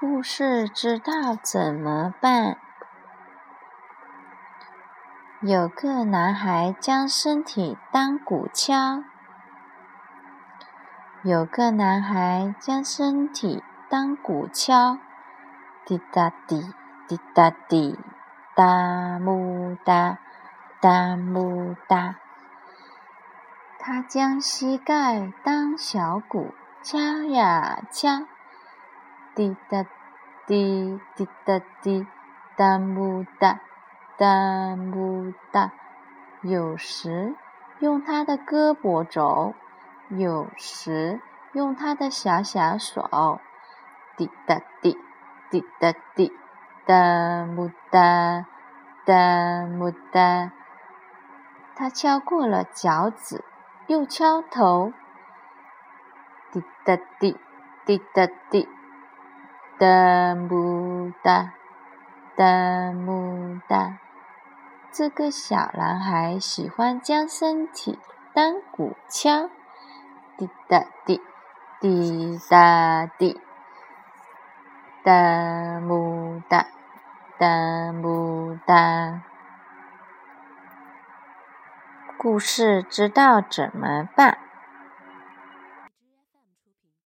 故事知道怎么办？有个男孩将身体当鼓敲。有个男孩将身体当鼓敲，滴答滴，滴答滴，哒木哒，哒木哒。他将膝盖当小鼓敲呀敲。滴答滴，滴答滴，哒木哒，哒木哒。有时用他的胳膊肘，有时用他的小小手。滴答滴，滴答滴，哒木哒，哒木哒。他敲过了脚趾，又敲头。滴答滴，滴答滴。哒木哒，哒木哒。这个小男孩喜欢将身体当鼓敲，滴答滴，滴答滴，哒木哒，哒木哒。故事知道怎么办？